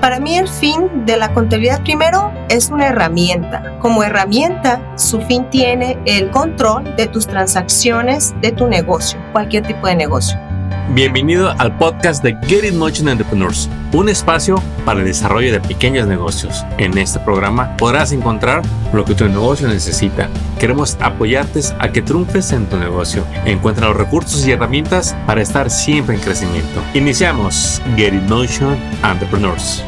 Para mí el fin de la contabilidad primero es una herramienta. Como herramienta, su fin tiene el control de tus transacciones, de tu negocio, cualquier tipo de negocio. Bienvenido al podcast de Get It Motion Entrepreneurs, un espacio para el desarrollo de pequeños negocios. En este programa podrás encontrar lo que tu negocio necesita. Queremos apoyarte a que triunfes en tu negocio. Encuentra los recursos y herramientas para estar siempre en crecimiento. Iniciamos Get It Motion Entrepreneurs.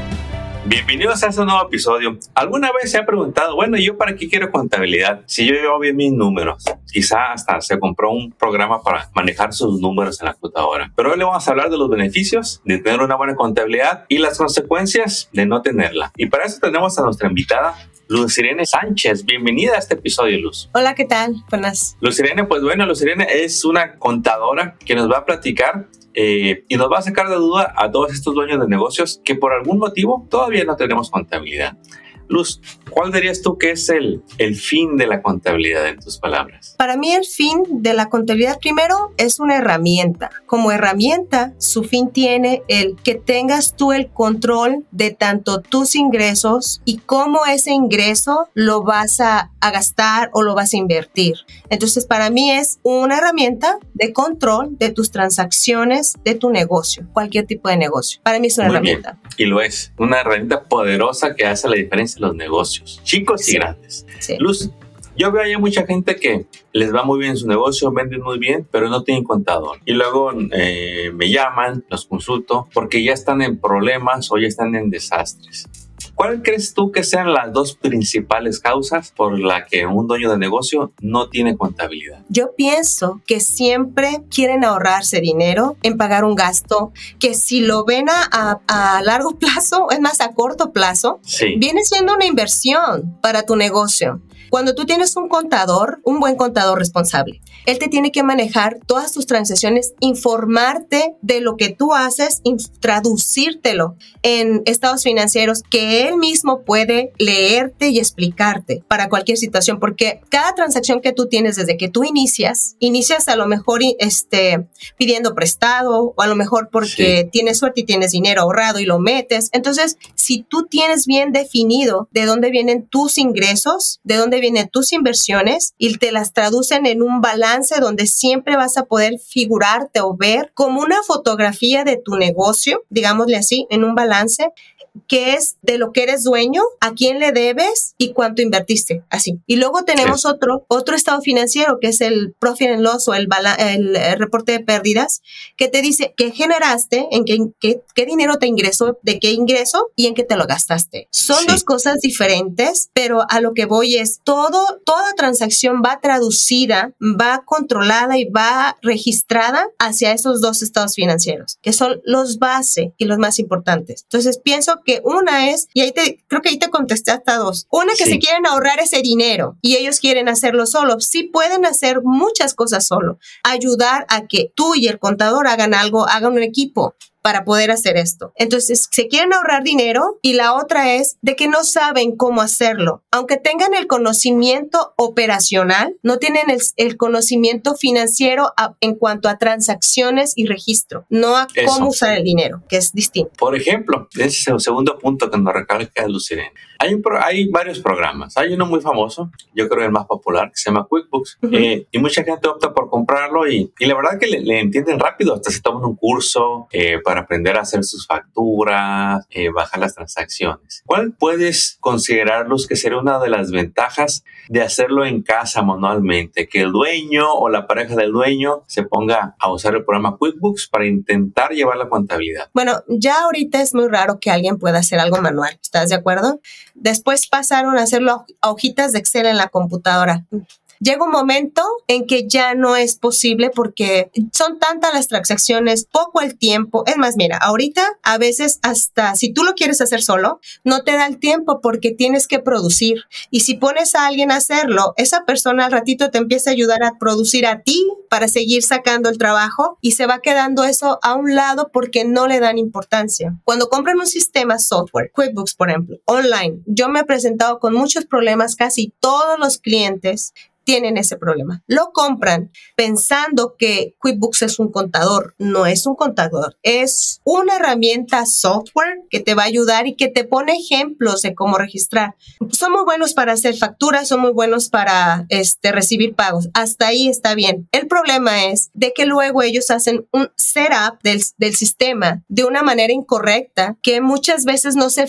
Bienvenidos a este nuevo episodio. ¿Alguna vez se ha preguntado, bueno, ¿yo para qué quiero contabilidad? Si yo llevo bien mis números, quizá hasta se compró un programa para manejar sus números en la computadora. Pero hoy le vamos a hablar de los beneficios de tener una buena contabilidad y las consecuencias de no tenerla. Y para eso tenemos a nuestra invitada, Luz Irene Sánchez. Bienvenida a este episodio, Luz. Hola, ¿qué tal? Buenas. Luz Irene, pues bueno, Luz Irene es una contadora que nos va a platicar eh, y nos va a sacar de duda a todos estos dueños de negocios que por algún motivo todavía no tenemos contabilidad. Luz, ¿cuál dirías tú que es el, el fin de la contabilidad en tus palabras? Para mí el fin de la contabilidad primero es una herramienta. Como herramienta, su fin tiene el que tengas tú el control de tanto tus ingresos y cómo ese ingreso lo vas a, a gastar o lo vas a invertir. Entonces, para mí es una herramienta de control de tus transacciones, de tu negocio, cualquier tipo de negocio. Para mí es una Muy herramienta. bien. Y lo es, una herramienta poderosa que hace la diferencia en los negocios, chicos y grandes. Sí. Luz, yo veo ahí mucha gente que les va muy bien en su negocio, venden muy bien, pero no tienen contador. Y luego eh, me llaman, los consulto, porque ya están en problemas o ya están en desastres. ¿Cuál crees tú que sean las dos principales causas por la que un dueño de negocio no tiene contabilidad? Yo pienso que siempre quieren ahorrarse dinero en pagar un gasto que si lo ven a, largo plazo, es más a corto plazo, Sí. viene siendo una inversión para tu negocio. Cuando tú tienes un contador, un buen contador responsable, él te tiene que manejar todas tus transacciones, informarte de lo que tú haces, traducírtelo en estados financieros que él mismo puede leerte y explicarte para cualquier situación, porque cada transacción que tú tienes desde que tú inicias, inicias a lo mejor este, pidiendo prestado o a lo mejor porque tienes suerte y tienes dinero ahorrado y lo metes. Entonces, si tú tienes bien definido de dónde vienen tus ingresos, de dónde vienen tus inversiones y te las traducen en un balance donde siempre vas a poder figurarte o ver como una fotografía de tu negocio, digámosle así, en un balance que es de lo que eres dueño, a quién le debes y cuánto invertiste, así. Y luego tenemos otro, otro estado financiero que es el profit and loss o el, eh, reporte de pérdidas, que te dice qué generaste, en qué, qué, qué dinero te ingresó, de qué ingreso y en qué te lo gastaste. Son Sí. dos cosas diferentes, pero a lo que voy es todo, toda transacción va traducida, va controlada y va registrada hacia esos dos estados financieros, que son los base y los más importantes. Entonces pienso que una es, y ahí te, creo que ahí te contesté hasta dos, una que Sí. se quieren ahorrar ese dinero y ellos quieren hacerlo solo. Sí pueden hacer muchas cosas solo, ayudar a que tú y el contador hagan algo, hagan un equipo para poder hacer esto. Entonces, se quieren ahorrar dinero y la otra es de que no saben cómo hacerlo. Aunque tengan el conocimiento operacional, no tienen el, el conocimiento financiero a- en cuanto a transacciones y registro, no a Eso. cómo usar el dinero, que es distinto. Por ejemplo, ese es el segundo punto que nos recalca Lucirene. Hay, un pro- hay varios programas. Hay uno muy famoso, yo creo el más popular, que se llama QuickBooks. Ujú. Eh, y mucha gente opta por comprarlo y, y la verdad que le, le entienden rápido. Hasta se toman un curso eh, para aprender a hacer sus facturas, eh, bajar las transacciones. ¿Cuál puedes considerar, Luz, que sería una de las ventajas de hacerlo en casa manualmente? Que el dueño o la pareja del dueño se ponga a usar el programa QuickBooks para intentar llevar la contabilidad. Bueno, ya ahorita es muy raro que alguien pueda hacer algo manual, ¿estás de acuerdo? Después pasaron a hacerlo a hojitas de Excel en la computadora. Llega un momento en que ya no es posible porque son tantas las transacciones, poco el tiempo. Es más, mira, ahorita a veces hasta si tú lo quieres hacer solo, no te da el tiempo porque tienes que producir. Y si pones a alguien a hacerlo, esa persona al ratito te empieza a ayudar a producir a ti para seguir sacando el trabajo y se va quedando eso a un lado porque no le dan importancia. Cuando compran un sistema software, QuickBooks, por ejemplo, online, yo me he presentado con muchos problemas, casi todos los clientes tienen ese problema. Lo compran pensando que QuickBooks es un contador. No es un contador, es una herramienta software que te va a ayudar y que te pone ejemplos de cómo registrar. Son muy buenos para hacer facturas, son muy buenos para este, recibir pagos. Hasta ahí está bien. El problema es de que luego ellos hacen un setup del, sistema de una manera incorrecta que muchas veces no se,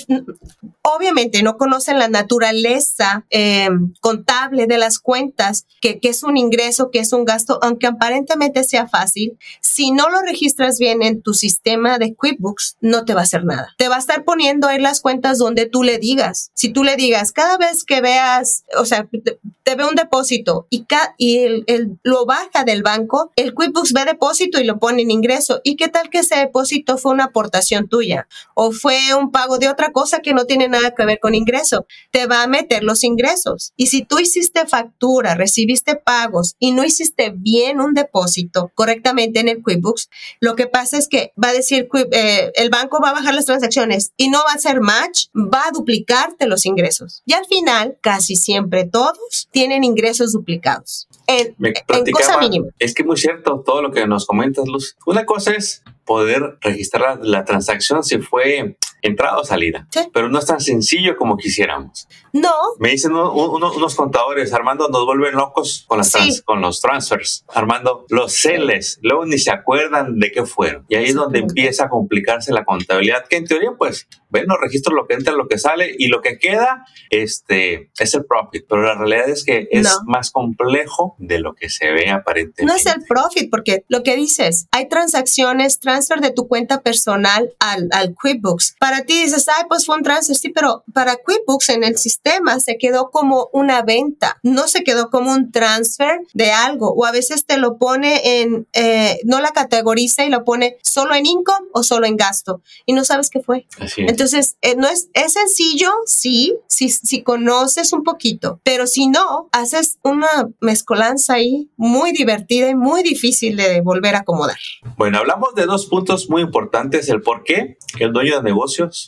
obviamente no conocen la naturaleza eh, contable de las cuentas, que, que, es un ingreso, que es un gasto, aunque aparentemente sea fácil, si no lo registras bien en tu sistema de QuickBooks, no te va a hacer nada. Te va a estar poniendo ahí las cuentas donde tú le digas. Si tú le digas, cada vez que veas, o sea, te, ve un depósito y, y el, lo baja del banco, el QuickBooks ve depósito y lo pone en ingreso. ¿Y qué tal que ese depósito fue una aportación tuya o fue un pago de otra cosa que no tiene nada que ver con ingreso? Te va a meter los ingresos. Y si tú hiciste factura, recibiste pagos y no hiciste bien un depósito correctamente en el QuickBooks, lo que pasa es que va a decir, eh, el banco va a bajar las transacciones y no va a hacer match, va a duplicarte los ingresos. Y al final, casi siempre todos tienen ingresos duplicados. En, en cosa mínima. Es que muy cierto todo lo que nos comentas, Luz. Una cosa es poder registrar la, transacción si fue entrada o salida. Pero no es tan sencillo como quisiéramos. No. Me dicen unos contadores, Armando, nos vuelven locos con, las con los transfers. Armando, los celes, luego ni se acuerdan de qué fueron. Y ahí es donde empieza a complicarse la contabilidad, que en teoría, pues, ven los registros, lo que entra, lo que sale, y lo que queda este, es el profit. Pero la realidad es que es más complejo de lo que se ve aparentemente. No es el profit, porque lo que dices, hay transacciones, transfer de tu cuenta personal al, al QuickBooks. Para ti dices, ay, pues fue un transfer, sí, pero para QuickBooks en el sistema se quedó como una venta, no se quedó como un transfer de algo, o a veces te lo pone en, eh, no la categoriza y lo pone solo en income o solo en gasto, y no sabes qué fue. Entonces, eh, no es, es sencillo, sí, si, si conoces un poquito, pero si no, haces una mezcolanza ahí muy divertida y muy difícil de volver a acomodar. Bueno, hablamos de dos puntos muy importantes, el por qué el dueño de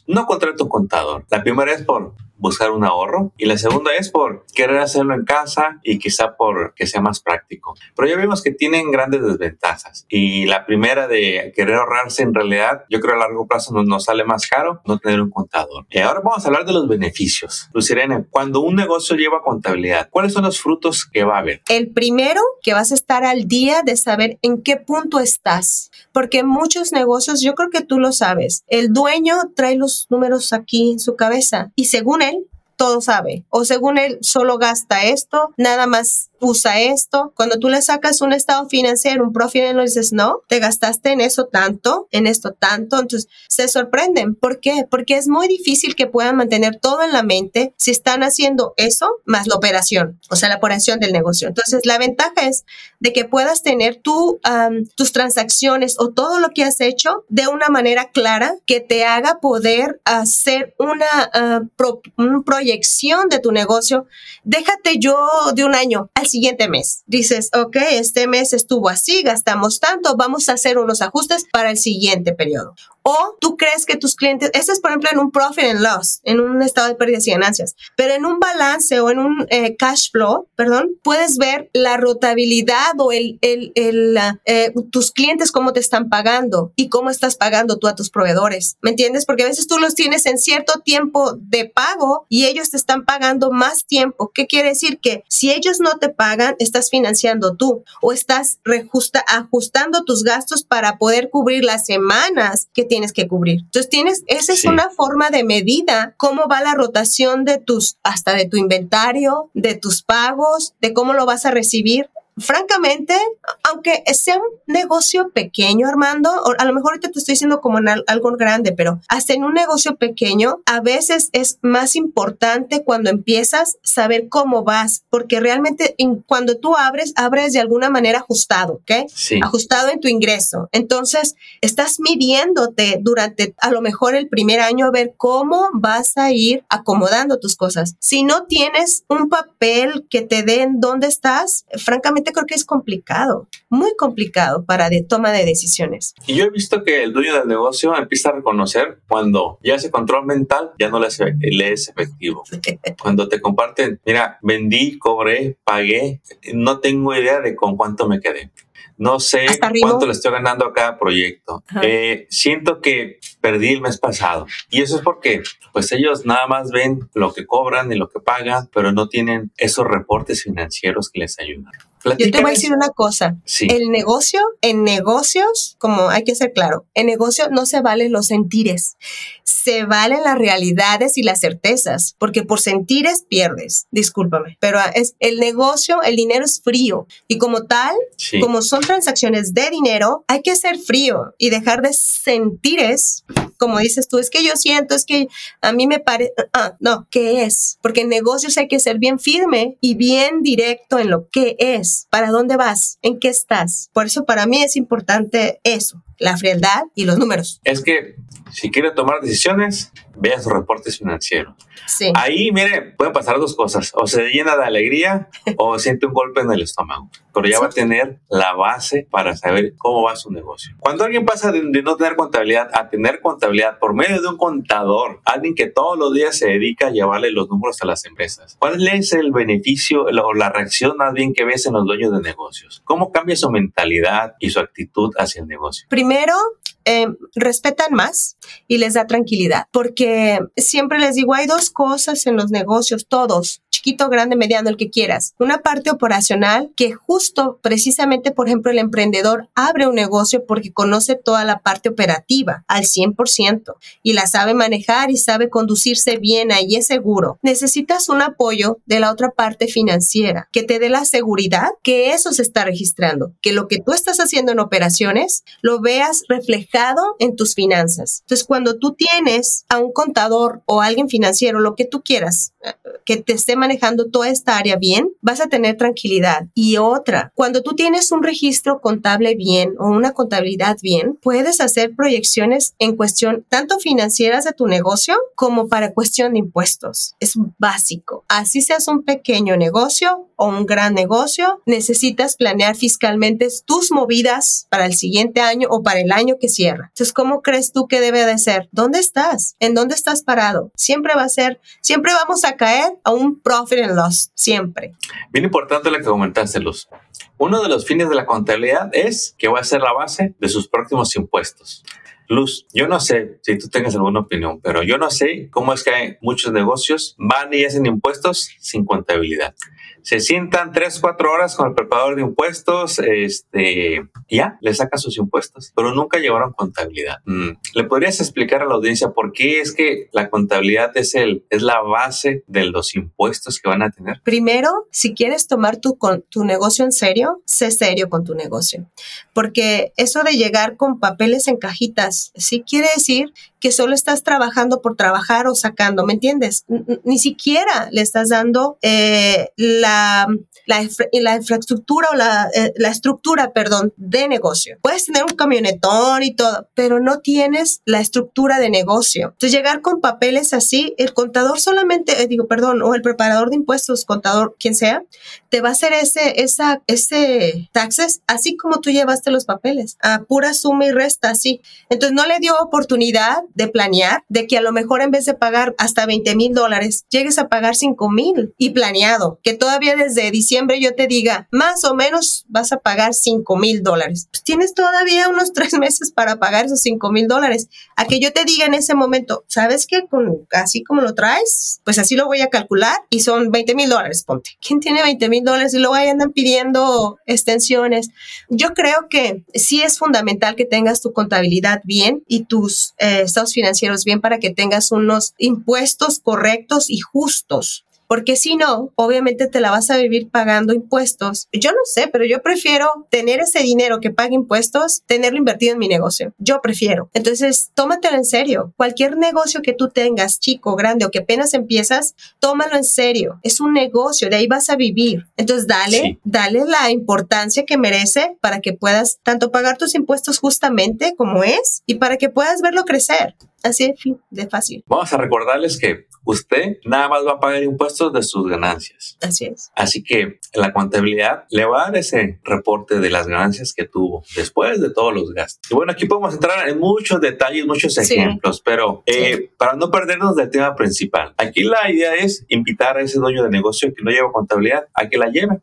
no contrata un contador. La primera es por buscar un ahorro y la segunda es por querer hacerlo en casa y quizá por que sea más práctico. Pero ya vimos que tienen grandes desventajas y la primera de querer ahorrarse en realidad yo creo a largo plazo nos, nos sale más caro no tener un contador. Y ahora vamos a hablar de los beneficios. Lucirene, cuando un negocio lleva contabilidad, ¿cuáles son los frutos que va a haber? El primero, que vas a estar al día de saber en qué punto estás, porque muchos negocios, yo creo que tú lo sabes, el dueño trae los números aquí en su cabeza y según todo sabe. O según él, solo gasta esto, nada más usa esto. Cuando tú le sacas un estado financiero, un profit and dices, no, te gastaste en eso tanto, en esto tanto. Entonces se sorprenden. ¿Por qué? Porque es muy difícil que puedan mantener todo en la mente si están haciendo eso más la operación, o sea, la operación del negocio. Entonces la ventaja es de que puedas tener tú, tus transacciones o todo lo que has hecho de una manera clara que te haga poder hacer una, uh, una proyección de tu negocio. Déjate yo de un año al siguiente mes. Dices, ok, este mes estuvo así, gastamos tanto, vamos a hacer unos ajustes para el siguiente periodo. O tú crees que tus clientes, este es por ejemplo en un profit and loss, en un estado de pérdidas y ganancias, pero en un balance o en un eh, cash flow, perdón, puedes ver la rotabilidad o el, el, el eh, tus clientes cómo te están pagando y cómo estás pagando tú a tus proveedores. ¿Me entiendes? Porque a veces tú los tienes en cierto tiempo de pago y ellos te están pagando más tiempo. ¿Qué quiere decir? Que si ellos no te pagan, estás financiando tú o estás rejusta, ajustando tus gastos para poder cubrir las semanas que tienes que cubrir. Entonces tienes, esa es una forma de medida cómo va la rotación de tus, hasta de tu inventario, de tus pagos, de cómo lo vas a recibir francamente, aunque sea un negocio pequeño, Armando, a lo mejor ahorita te estoy diciendo como en algo grande, pero hasta en un negocio pequeño, a veces es más importante cuando empiezas saber cómo vas, porque realmente cuando tú abres, abres de alguna manera ajustado, ¿ok? Sí. Ajustado en tu ingreso. Entonces, estás midiéndote durante a lo mejor el primer año a ver cómo vas a ir acomodando tus cosas. Si no tienes un papel que te den dónde estás, francamente, realmente creo que es complicado, muy complicado para de toma de decisiones. Y yo he visto que el dueño del negocio empieza a reconocer cuando ya ese control mental ya no le es, le es efectivo. Cuando te comparten, mira, vendí, cobré, pagué, no tengo idea de con cuánto me quedé. No sé cuánto le estoy ganando a cada proyecto. Eh, siento que perdí el mes pasado. Y eso es porque, pues ellos nada más ven lo que cobran y lo que pagan, pero no tienen esos reportes financieros que les ayudan. Yo te voy a decir una cosa. El negocio, en negocios, como hay que ser claro, en negocio no se valen los sentires, se valen las realidades y las certezas, porque por sentires pierdes, discúlpame, pero es el negocio, el dinero es frío y como tal, como son transacciones de dinero, hay que ser frío y dejar de sentires, como dices tú, es que yo siento, es que a mí me parece, ah, no, ¿qué es? Porque en negocios hay que ser bien firme y bien directo en lo que es ¿Para dónde vas? ¿En qué estás? Por eso para mí es importante eso, la frialdad y los números. Es que si quiere tomar decisiones, vea sus reportes financieros. Sí. Ahí, mire, pueden pasar dos cosas. O se llena de alegría o siente un golpe en el estómago. Pero ya va a tener la base para saber cómo va su negocio. Cuando alguien pasa de, no tener contabilidad a tener contabilidad por medio de un contador, alguien que todos los días se dedica a llevarle los números a las empresas, ¿cuál es el beneficio o la reacción más bien que ves en los dueños de negocios? ¿Cómo cambia su mentalidad y su actitud hacia el negocio? Primero, eh, respetan más y les da tranquilidad, porque siempre les digo, hay dos cosas en los negocios, todos, chiquito, grande, mediano, el que quieras. Una parte operacional que justo, precisamente, por ejemplo, el emprendedor abre un negocio porque conoce toda la parte operativa al 100% y la sabe manejar y sabe conducirse bien, ahí es seguro. Necesitas un apoyo de la otra parte financiera que te dé la seguridad que eso se está registrando, que lo que tú estás haciendo en operaciones lo veas reflejado en tus finanzas. Entonces, cuando tú tienes a un contador o alguien financiero, lo que tú quieras, eh, que te esté manejando toda esta área bien, vas a tener tranquilidad. Y otra, cuando tú tienes un registro contable bien o una contabilidad bien, puedes hacer proyecciones en cuestión tanto financieras de tu negocio como para cuestión de impuestos. Es básico. Así seas un pequeño negocio o un gran negocio, necesitas planear fiscalmente tus movidas para el siguiente año o para el año que Entonces, ¿cómo crees tú que debe de ser? ¿Dónde estás? ¿En dónde estás parado? Siempre va a ser, siempre vamos a caer a un profit and loss, siempre. Bien importante lo que comentaste, Luz. Uno de los fines de la contabilidad es que va a ser la base de sus próximos impuestos. Luz, yo no sé si tú tengas alguna opinión, pero yo no sé cómo es que hay muchos negocios van y hacen impuestos sin contabilidad se sientan tres, cuatro horas con el preparador de impuestos, este, ya, le saca sus impuestos, pero nunca llevaron contabilidad. Mm, ¿Le podrías explicar a la audiencia por qué es que la contabilidad es, el, es la base de los impuestos que van a tener? Primero, si quieres tomar tu, tu negocio en serio, sé serio con tu negocio, porque eso de llegar con papeles en cajitas, sí quiere decir que solo estás trabajando por trabajar o sacando, ¿me entiendes? Ni siquiera le estás dando eh, la, la, infraestructura o la, eh, la, estructura, perdón, de negocio. Puedes tener un camionetón y todo, pero no tienes la estructura de negocio. Entonces, llegar con papeles así, el contador solamente, eh, digo, perdón, o el preparador de impuestos, contador, quien sea, te va a hacer ese, esa, ese taxes así como tú llevaste los papeles, a pura suma y resta, así. Entonces, no le dio oportunidad de planear, de que a lo mejor en vez de pagar hasta 20 mil dólares, llegues a pagar 5 mil y planeado, que todavía desde diciembre yo te diga, más o menos vas a pagar 5 mil dólares. Pues tienes todavía unos tres meses para pagar esos 5 mil dólares. A que yo te diga en ese momento, ¿sabes qué? Con, así como lo traes, pues así lo voy a calcular y son 20 mil dólares, ponte. ¿Quién tiene 20 mil dólares y luego ahí andan pidiendo extensiones? Yo creo que sí es fundamental que tengas tu contabilidad bien y tus eh, financieros bien para que tengas unos impuestos correctos y justos porque si no, obviamente te la vas a vivir pagando impuestos. Yo no sé, pero yo prefiero tener ese dinero que pague impuestos, tenerlo invertido en mi negocio. Yo prefiero. Entonces, tómatelo en serio. Cualquier negocio que tú tengas, chico, grande o que apenas empiezas, tómalo en serio. Es un negocio, de ahí vas a vivir. Entonces, dale, dale la importancia que merece para que puedas tanto pagar tus impuestos justamente como es y para que puedas verlo crecer. Así de fácil. Vamos a recordarles que usted nada más va a pagar impuestos de sus ganancias. Así es. Así que la contabilidad le va a dar ese reporte de las ganancias que tuvo después de todos los gastos. Y bueno, aquí podemos entrar en muchos detalles, muchos ejemplos, pero eh, para no perdernos del tema principal, aquí la idea es invitar a ese dueño de negocio que no lleva contabilidad a que la lleve.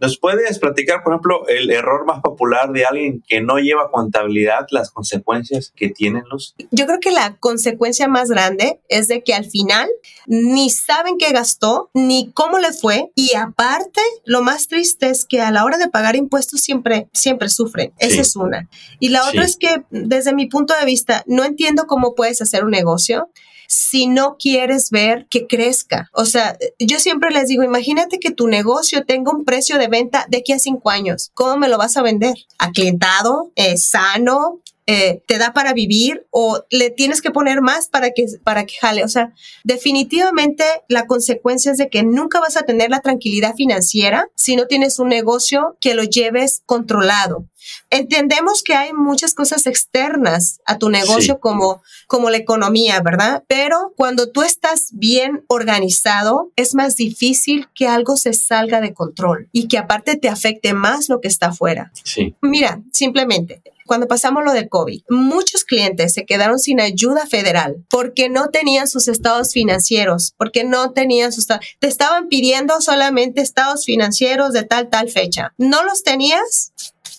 ¿Nos puedes platicar, por ejemplo, el error más popular de alguien que no lleva contabilidad, las consecuencias que tienen los? Yo creo que la consecuencia más grande es de que al final ni saben qué gastó, ni cómo le fue, y aparte, lo más triste es que a la hora de pagar impuestos siempre, siempre sufren. Esa es una. Y la otra es que, desde mi punto de vista, no entiendo cómo puedes hacer un negocio si no quieres ver que crezca. O sea, yo siempre les digo, imagínate que tu negocio tenga un precio de venta de aquí a cinco años. ¿Cómo me lo vas a vender? ¿Aclientado? Eh, ¿Sano? Eh, te da para vivir o le tienes que poner más para que, para que jale. O sea, definitivamente la consecuencia es de que nunca vas a tener la tranquilidad financiera si no tienes un negocio que lo lleves controlado. Entendemos que hay muchas cosas externas a tu negocio como, como la economía, ¿verdad? Pero cuando tú estás bien organizado, es más difícil que algo se salga de control y que aparte te afecte más lo que está afuera. Sí. Mira, simplemente, cuando pasamos lo de COVID, muchos clientes se quedaron sin ayuda federal porque no tenían sus estados financieros, porque no tenían sus... Te estaban pidiendo solamente estados financieros de tal, tal fecha. ¿No los tenías?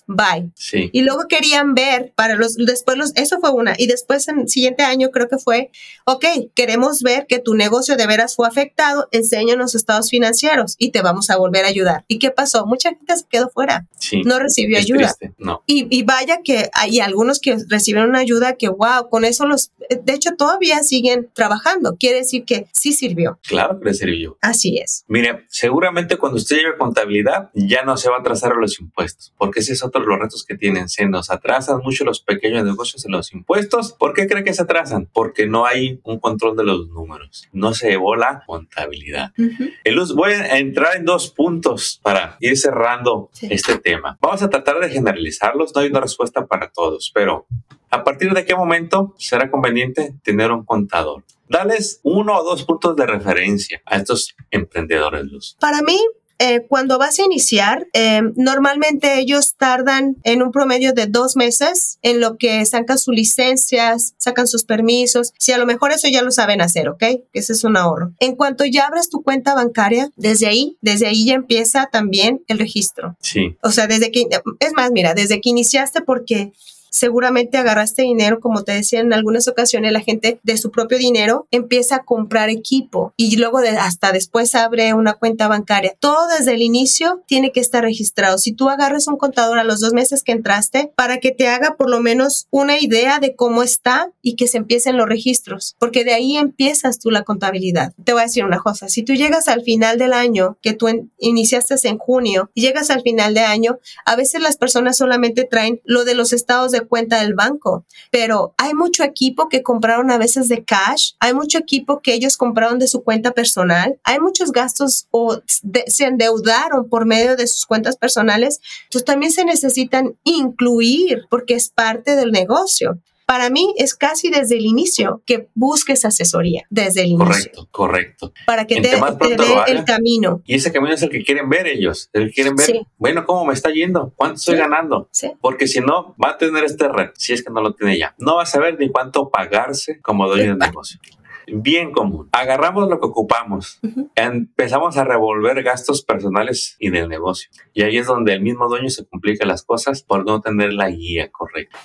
Bye. Sí. Y luego querían ver para los, después los, eso fue una. Y después en el siguiente año creo que fue, ok, queremos ver que tu negocio de veras fue afectado, enséñanos estados financieros y te vamos a volver a ayudar. ¿Y qué pasó? Mucha gente se quedó fuera. Sí. No recibió ayuda. No. Y, y, vaya que hay algunos que recibieron una ayuda que, wow, con eso los, de hecho todavía siguen trabajando. Quiere decir que sí sirvió. Claro que le sirvió. Así es. Mire, seguramente cuando usted lleve contabilidad ya no se va a trazar a los impuestos, porque ese es los retos que tienen. Se nos atrasan mucho los pequeños negocios en los impuestos. ¿Por qué cree que se atrasan? Porque no hay un control de los números. No se llevó la contabilidad. voy a entrar en dos puntos para ir cerrando este tema. Vamos a tratar de generalizarlos. No hay una respuesta para todos, pero ¿a partir de qué momento será conveniente tener un contador? Dales uno o dos puntos de referencia a estos emprendedores, Luz. Para mí, eh, cuando vas a iniciar, eh, normalmente ellos tardan en un promedio de dos meses en lo que sacan sus licencias, sacan sus permisos. Si a lo mejor eso ya lo saben hacer, ¿ok? Ese es un ahorro. En cuanto ya abres tu cuenta bancaria, desde ahí, desde ahí ya empieza también el registro. Sí. O sea, desde que, es más, mira, desde que iniciaste porque seguramente agarraste dinero, como te decía en algunas ocasiones, la gente de su propio dinero empieza a comprar equipo y luego de, hasta después abre una cuenta bancaria. Todo desde el inicio tiene que estar registrado. Si tú agarras un contador a los dos meses que entraste para que te haga por lo menos una idea de cómo está y que se empiecen los registros, porque de ahí empiezas tú la contabilidad. Te voy a decir una cosa, si tú llegas al final del año, que tú iniciaste en junio, y llegas al final de año, a veces las personas solamente traen lo de los estados de cuenta del banco, pero hay mucho equipo que compraron a veces de cash, hay mucho equipo que ellos compraron de su cuenta personal, hay muchos gastos o se endeudaron por medio de sus cuentas personales, entonces también se necesitan incluir porque es parte del negocio. Para mí es casi desde el inicio que busques asesoría, desde el inicio. Correcto, correcto. Para que te, dé el camino. Y ese camino es el que quieren ver ellos. El que quieren ver, bueno, ¿cómo me está yendo? ¿Cuánto estoy ganando? Porque si no, va a tener este red, si es que no lo tiene ya. No va a saber ni cuánto pagarse como dueño de negocio bien común. Agarramos lo que ocupamos, empezamos a revolver gastos personales y del negocio. Y ahí es donde el mismo dueño se complica las cosas por no tener la guía correcta.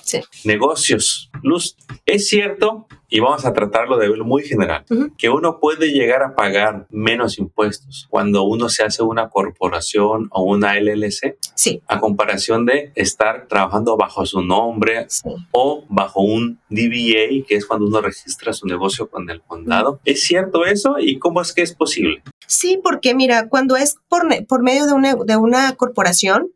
Negocios. Luz, es cierto y vamos a tratarlo de muy general, que uno puede llegar a pagar menos impuestos cuando uno se hace una corporación o una LLC, sí. a comparación de estar trabajando bajo su nombre o bajo un DBA, que es cuando uno registra su negocio con el condado. ¿Es cierto eso y cómo es que es posible? Sí, porque mira, cuando es por, por medio de una, de una corporación,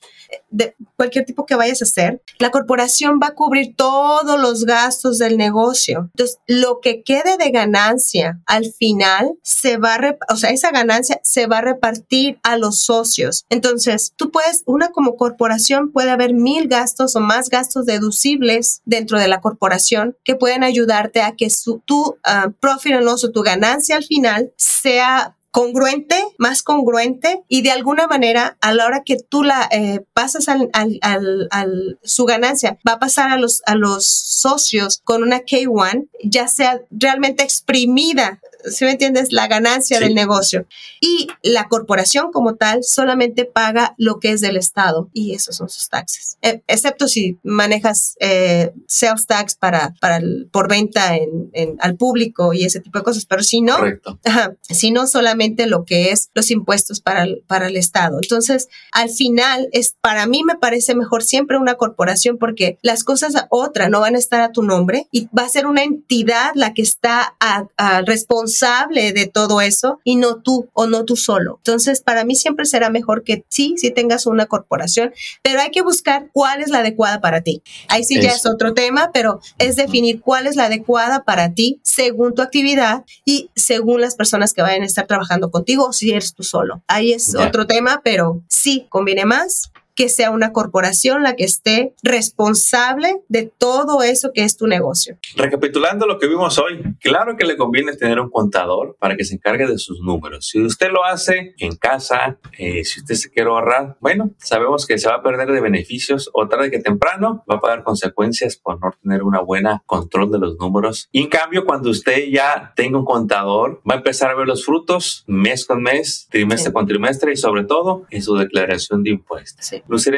de cualquier tipo que vayas a hacer, la corporación va a cubrir todos los gastos del negocio. Entonces, lo que quede de ganancia al final se va a, o sea, esa ganancia se va a repartir a los socios. Entonces, tú puedes, una como corporación puede haber mil gastos o más gastos deducibles dentro de la corporación que pueden ayudarte a que su, tu uh, profit and loss o tu ganancia al final sea congruente, más congruente y de alguna manera a la hora que tú la eh, pasas al, al, al, su ganancia va a pasar a los, a los socios con una K1 ya sea realmente exprimida si me entiendes, la ganancia del negocio. Y la corporación como tal solamente paga lo que es del Estado y esos son sus taxes. E, excepto si manejas eh, sales tax para, para por venta en, al público y ese tipo de cosas, pero si no, si no solamente lo que es los impuestos para el, para el Estado. Entonces, al final, es, para mí me parece mejor siempre una corporación porque las cosas otra no van a estar a tu nombre y va a ser una entidad la que está a, a responsable de todo eso y no tú o no tú solo. Entonces, para mí siempre será mejor que sí, sí tengas una corporación, pero hay que buscar cuál es la adecuada para ti. Ahí sí ya es otro tema, pero es definir cuál es la adecuada para ti según tu actividad y según las personas que vayan a estar trabajando contigo o si eres tú solo. Ahí es otro tema, pero sí conviene más que sea una corporación la que esté responsable de todo eso que es tu negocio. Recapitulando lo que vimos hoy, claro que le conviene tener un contador para que se encargue de sus números. Si usted lo hace en casa, eh, si usted se quiere ahorrar, bueno, sabemos que se va a perder de beneficios o tarde que temprano va a pagar consecuencias por no tener una buena control de los números. Y en cambio, cuando usted ya tenga un contador, va a empezar a ver los frutos mes con mes, trimestre con trimestre y sobre todo en su declaración de impuestos. Sí. Luz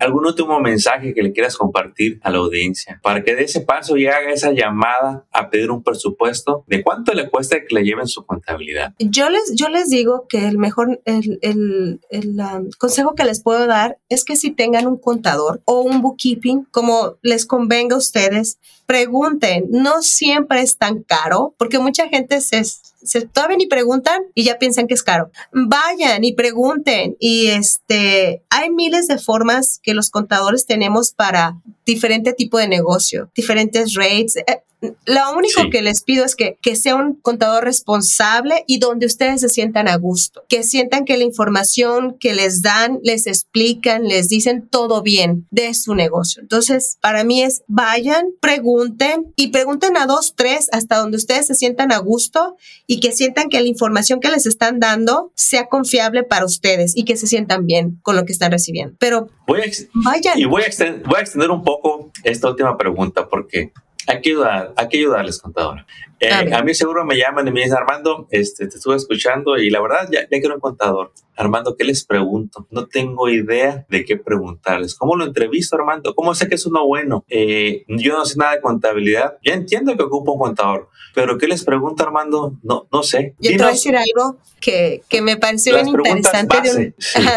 ¿algún último mensaje que le quieras compartir a la audiencia para que dé ese paso y haga esa llamada a pedir un presupuesto de cuánto le cuesta que le lleven su contabilidad? Yo les, yo les digo que el mejor, el, el, el consejo que les puedo dar es que si tengan un contador o un bookkeeping, como les convenga a ustedes, pregunten, no siempre es tan caro, porque mucha gente se, se todavía ni preguntan y ya piensan que es caro. Vayan y pregunten y este, hay miles de formas que los contadores tenemos para diferente tipo de negocio, diferentes rates. Eh, lo único que les pido es que, que sea un contador responsable y donde ustedes se sientan a gusto, que sientan que la información que les dan, les explican, les dicen todo bien de su negocio. Entonces, para mí es vayan, pregunten y pregunten a dos, tres, hasta donde ustedes se sientan a gusto y que sientan que la información que les están dando sea confiable para ustedes y que se sientan bien con lo que están recibiendo. Pero voy a, vayan. Y voy a, voy a extender un poco esta última pregunta porque hay que ayudar, hay que ayudarles, contadora. Eh, a mí seguro me llaman y me dicen, Armando, este, te estuve escuchando y la verdad ya, ya quiero un contador. Armando, ¿qué les pregunto? No tengo idea de qué preguntarles. ¿Cómo lo entrevisto, Armando? ¿Cómo sé que es uno bueno? Eh, yo no sé nada de contabilidad. Ya entiendo que ocupo un contador, pero ¿qué les pregunto, Armando? No, no sé. Yo te voy a decir algo que, que me pareció bien interesante de,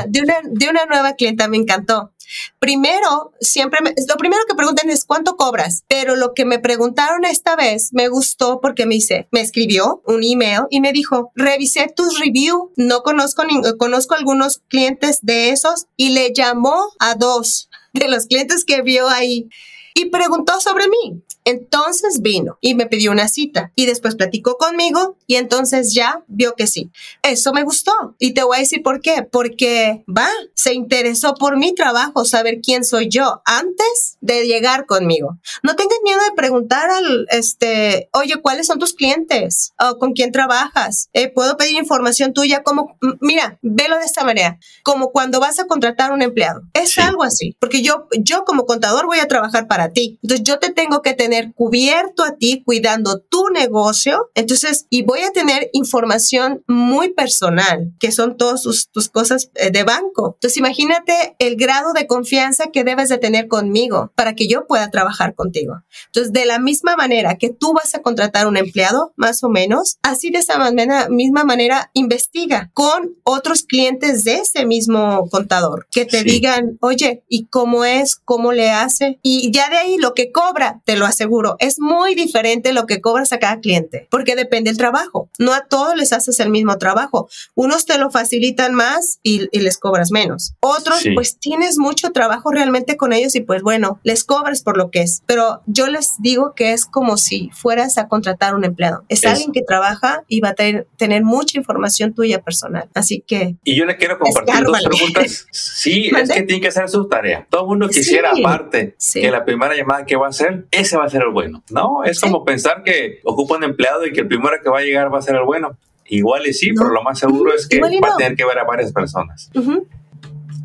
de, una, de una nueva clienta, me encantó. Primero, siempre, lo primero que preguntan es cuánto cobras, pero lo que me preguntaron esta vez me gustó porque me me escribió un email y me dijo, revisé tus reviews, no conozco, conozco algunos clientes de esos y le llamó a dos de los clientes que vio ahí y preguntó sobre mí. Entonces vino y me pidió una cita y después platicó conmigo y entonces ya vio que sí. Eso me gustó y te voy a decir por qué. Porque va, se interesó por mi trabajo, saber quién soy yo antes de llegar conmigo. No tengas miedo de preguntar al, este, oye, ¿cuáles son tus clientes? ¿O con quién trabajas? Eh, ¿Puedo pedir información tuya? Como, mira, velo de esta manera, como cuando vas a contratar a un empleado. Es algo así, porque yo, yo como contador voy a trabajar para ti. Entonces yo te tengo que tener cubierto a ti cuidando tu negocio. Entonces, y voy a tener información muy personal, que son todas tus, tus cosas eh, de banco. Entonces, imagínate el grado de confianza que debes de tener conmigo para que yo pueda trabajar contigo. Entonces, de la misma manera que tú vas a contratar un empleado, más o menos, así de esa manera, misma manera, investiga con otros clientes de ese mismo contador que te digan, oye, ¿y cómo es? ¿Cómo le hace? Y ya de ahí lo que cobra, te lo hace aseguro, es muy diferente lo que cobras a cada cliente, porque depende del trabajo. No a todos les haces el mismo trabajo. Unos te lo facilitan más y, les cobras menos. Otros, pues tienes mucho trabajo realmente con ellos y pues bueno, les cobras por lo que es. Pero yo les digo que es como si fueras a contratar un empleado. Es alguien que trabaja y va a tener, tener mucha información tuya personal. Así que... Y yo le quiero compartir dos preguntas. Sí, es que tiene que hacer su tarea. Todo el mundo quisiera, aparte, que la primera llamada que va a hacer, ese va a ser el bueno. No, es como pensar que ocupa un empleado y que el primero que va a llegar va a ser el bueno. Igual y sí, pero lo más seguro es que va a tener que ver a varias personas.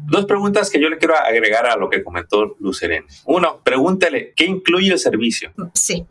Dos preguntas que yo le quiero agregar a lo que comentó Lucerene. Uno, pregúntale, ¿qué incluye el servicio? Sí.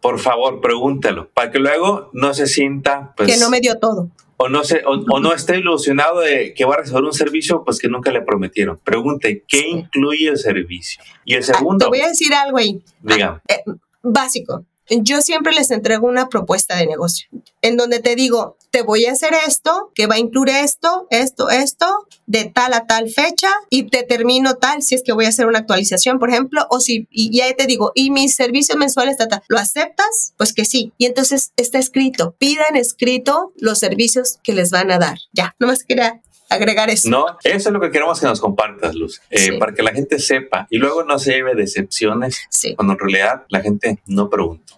Por favor, pregúntalo, para que luego no se sienta... Pues, que no me dio todo. O no, se, o, no esté ilusionado de que va a recibir un servicio pues que nunca le prometieron. Pregunte, ¿qué incluye el servicio? Y el ah, segundo... te voy a decir algo ahí. Diga. Eh, básico yo siempre les entrego una propuesta de negocio en donde te digo, te voy a hacer esto, que va a incluir esto, esto, esto, de tal a tal fecha y te termino tal, si es que voy a hacer una actualización, por ejemplo, o si, y, ahí te digo, y mis servicios mensuales, tal, ¿lo aceptas? Pues que sí. Y entonces está escrito, pidan escrito los servicios que les van a dar. Ya, nomás quería agregar eso. No, eso es lo que queremos que nos compartas, Luz, eh, para que la gente sepa y luego no se lleve decepciones cuando en realidad la gente no pregunta.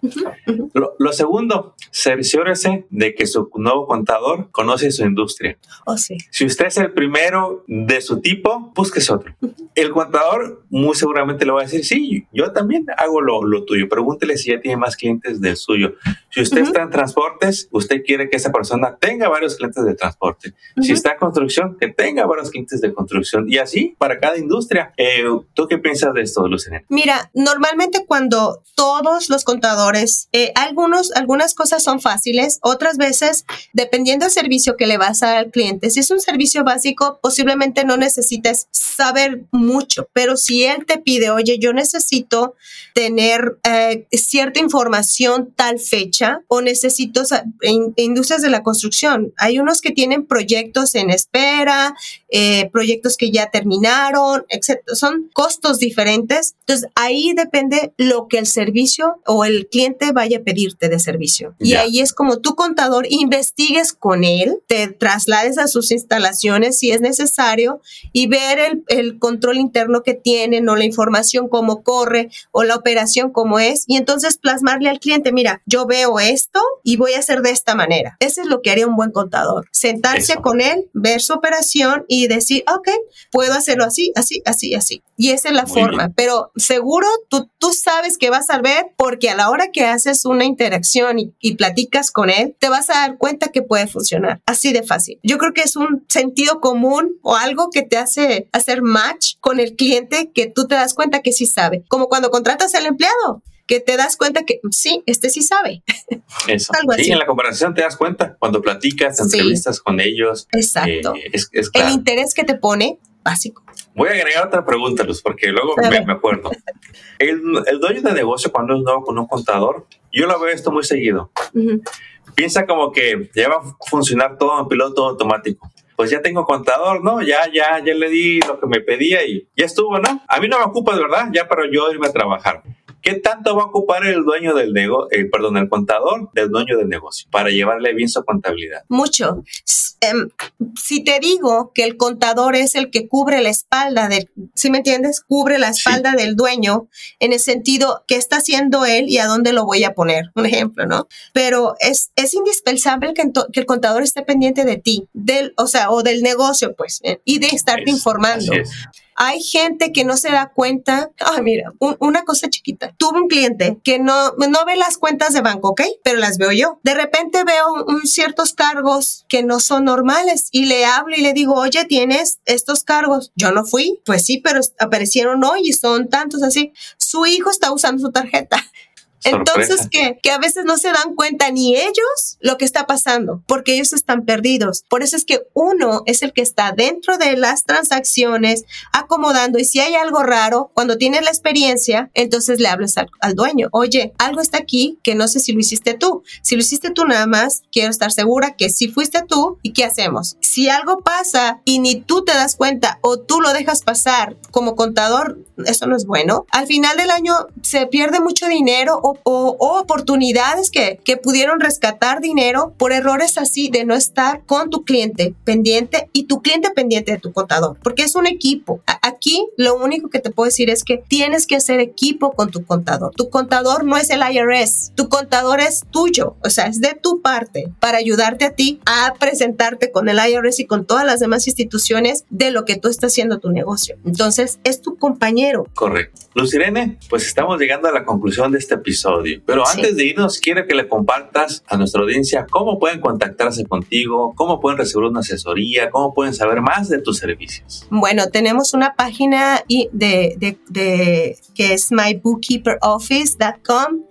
Lo, segundo, cerciórese de que su nuevo contador conoce su industria. Oh, sí. Si usted es el primero de su tipo, búsquese otro. El contador muy seguramente le va a decir, sí, yo también hago lo, lo tuyo. Pregúntele si ya tiene más clientes del suyo. Si usted está en transportes, usted quiere que esa persona tenga varios clientes de transporte. Si está en construcción, que tenga varios clientes de construcción y así para cada industria. Eh, ¿Tú qué piensas de esto, Lucena? Mira, normalmente cuando todos los contadores, eh, algunos, algunas cosas son fáciles, otras veces, dependiendo del servicio que le vas a dar al cliente, si es un servicio básico, posiblemente no necesites saber mucho, pero si él te pide, oye, yo necesito tener eh, cierta información tal fecha o necesito en, industrias de la construcción, hay unos que tienen proyectos en espera, eh, proyectos que ya terminaron, etc. Son costos diferentes. Entonces, ahí depende lo que el servicio o el cliente vaya a pedirte de servicio. Y ahí es como tu contador investigues con él, te traslades a sus instalaciones si es necesario y ver el, el control interno que tienen o la información cómo corre o la operación cómo es y entonces plasmarle al cliente, mira, yo veo esto y voy a hacer de esta manera. Eso es lo que haría un buen contador. Sentarse con él, ver su operación y decir, ok, puedo hacerlo así, así, así, así. Y esa es la forma, pero seguro tú, tú sabes que vas a ver porque a la hora que haces una interacción y, y platicas con él, te vas a dar cuenta que puede funcionar. Así de fácil. Yo creo que es un sentido común o algo que te hace hacer match con el cliente que tú te das cuenta que sí sabe. Como cuando contratas al empleado que te das cuenta que sí, este sí sabe. Eso. sí, en la conversación te das cuenta cuando platicas, entrevistas con ellos. Exacto. Eh, El interés que te pone, básico. Voy a agregar otra pregunta, Luz, porque luego me, acuerdo. El, dueño de negocio, cuando es nuevo con un contador, yo lo veo esto muy seguido. Piensa como que ya va a funcionar todo en piloto automático pues ya tengo contador, ¿no? Ya, ya, ya le di lo que me pedía y ya estuvo, ¿no? A mí no me ocupa, ¿verdad? Ya para yo irme a trabajar. ¿Qué tanto va a ocupar el dueño del negocio, eh, perdón, el contador del dueño del negocio para llevarle bien su contabilidad? Mucho. Em, si te digo que el contador es el que cubre la espalda del, ¿sí me entiendes? Cubre la espalda del dueño en el sentido que está haciendo él y a dónde lo voy a poner, un ejemplo, ¿no? Pero es, es indispensable que, el contador esté pendiente de ti, del, o sea, o del negocio, pues, eh, y de estarte informando. Hay gente que no se da cuenta. Ah, mira, una cosa chiquita. Tuve un cliente que no, no ve las cuentas de banco, ¿ok? Pero las veo yo. De repente veo ciertos cargos que no son normales y le hablo y le digo, oye, tienes estos cargos. Yo no fui. Pues sí, pero aparecieron hoy y son tantos así. Su hijo está usando su tarjeta. Entonces, que, que a veces no se dan cuenta ni ellos lo que está pasando, porque ellos están perdidos. Por eso es que uno es el que está dentro de las transacciones, acomodando, y si hay algo raro, cuando tienes la experiencia, entonces le hablas al, al dueño, oye, algo está aquí que no sé si lo hiciste tú. Si lo hiciste tú nada más, quiero estar segura que si fuiste tú y qué hacemos. Si algo pasa y ni tú te das cuenta o tú lo dejas pasar como contador, eso no es bueno. Al final del año se pierde mucho dinero o, oportunidades que, que pudieron rescatar dinero por errores así de no estar con tu cliente pendiente y tu cliente pendiente de tu contador, porque es un equipo. Aquí lo único que te puedo decir es que tienes que hacer equipo con tu contador. Tu contador no es el IRS, tu contador es tuyo, o sea, es de tu parte para ayudarte a ti a presentarte con el IRS y con todas las demás instituciones de lo que tú estás haciendo tu negocio. Entonces, es tu compañero. Correcto. Luz Irene, pues estamos llegando a la conclusión de este episodio, pero antes de irnos, quiero que le compartas a nuestra audiencia cómo pueden contactarse contigo, cómo pueden recibir una asesoría, cómo pueden saber más de tus servicios. Bueno, tenemos una página de, de, de que es mybookkeeperoffice.com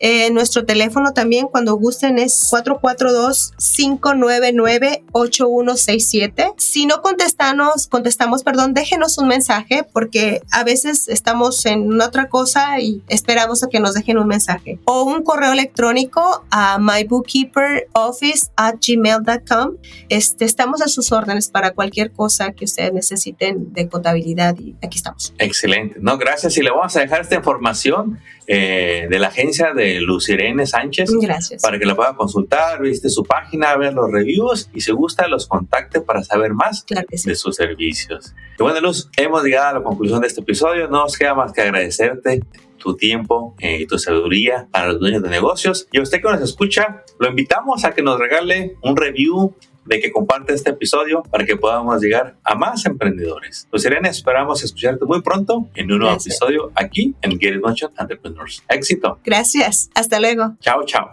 eh, nuestro teléfono también, cuando gusten, es 442-599-8167. Si no contestamos, contestamos, perdón, déjenos un mensaje porque a veces estamos en otra cosa y esperamos a que nos dejen un mensaje. O un correo electrónico a mybookkeeperoffice at gmail.com. Este, estamos a sus órdenes para cualquier cosa que ustedes necesiten de contabilidad y aquí estamos. Excelente. No, gracias. Y le vamos a dejar esta información eh, de la agencia de Lucirene Sánchez. Gracias. Para que la pueda consultar, viste su página, ver los reviews y si gusta los contacte para saber más de sus servicios. Y bueno, Luz, hemos llegado a la conclusión de este episodio. No nos queda más que agradecerte tu tiempo eh, y tu sabiduría para los dueños de negocios. Y a usted que nos escucha, lo invitamos a que nos regale un review de que comparte este episodio para que podamos llegar a más emprendedores. Pues Irene, esperamos escucharte muy pronto en un nuevo episodio aquí en Get It Motion Entrepreneurs. Éxito. Gracias. Hasta luego. Chao, chao.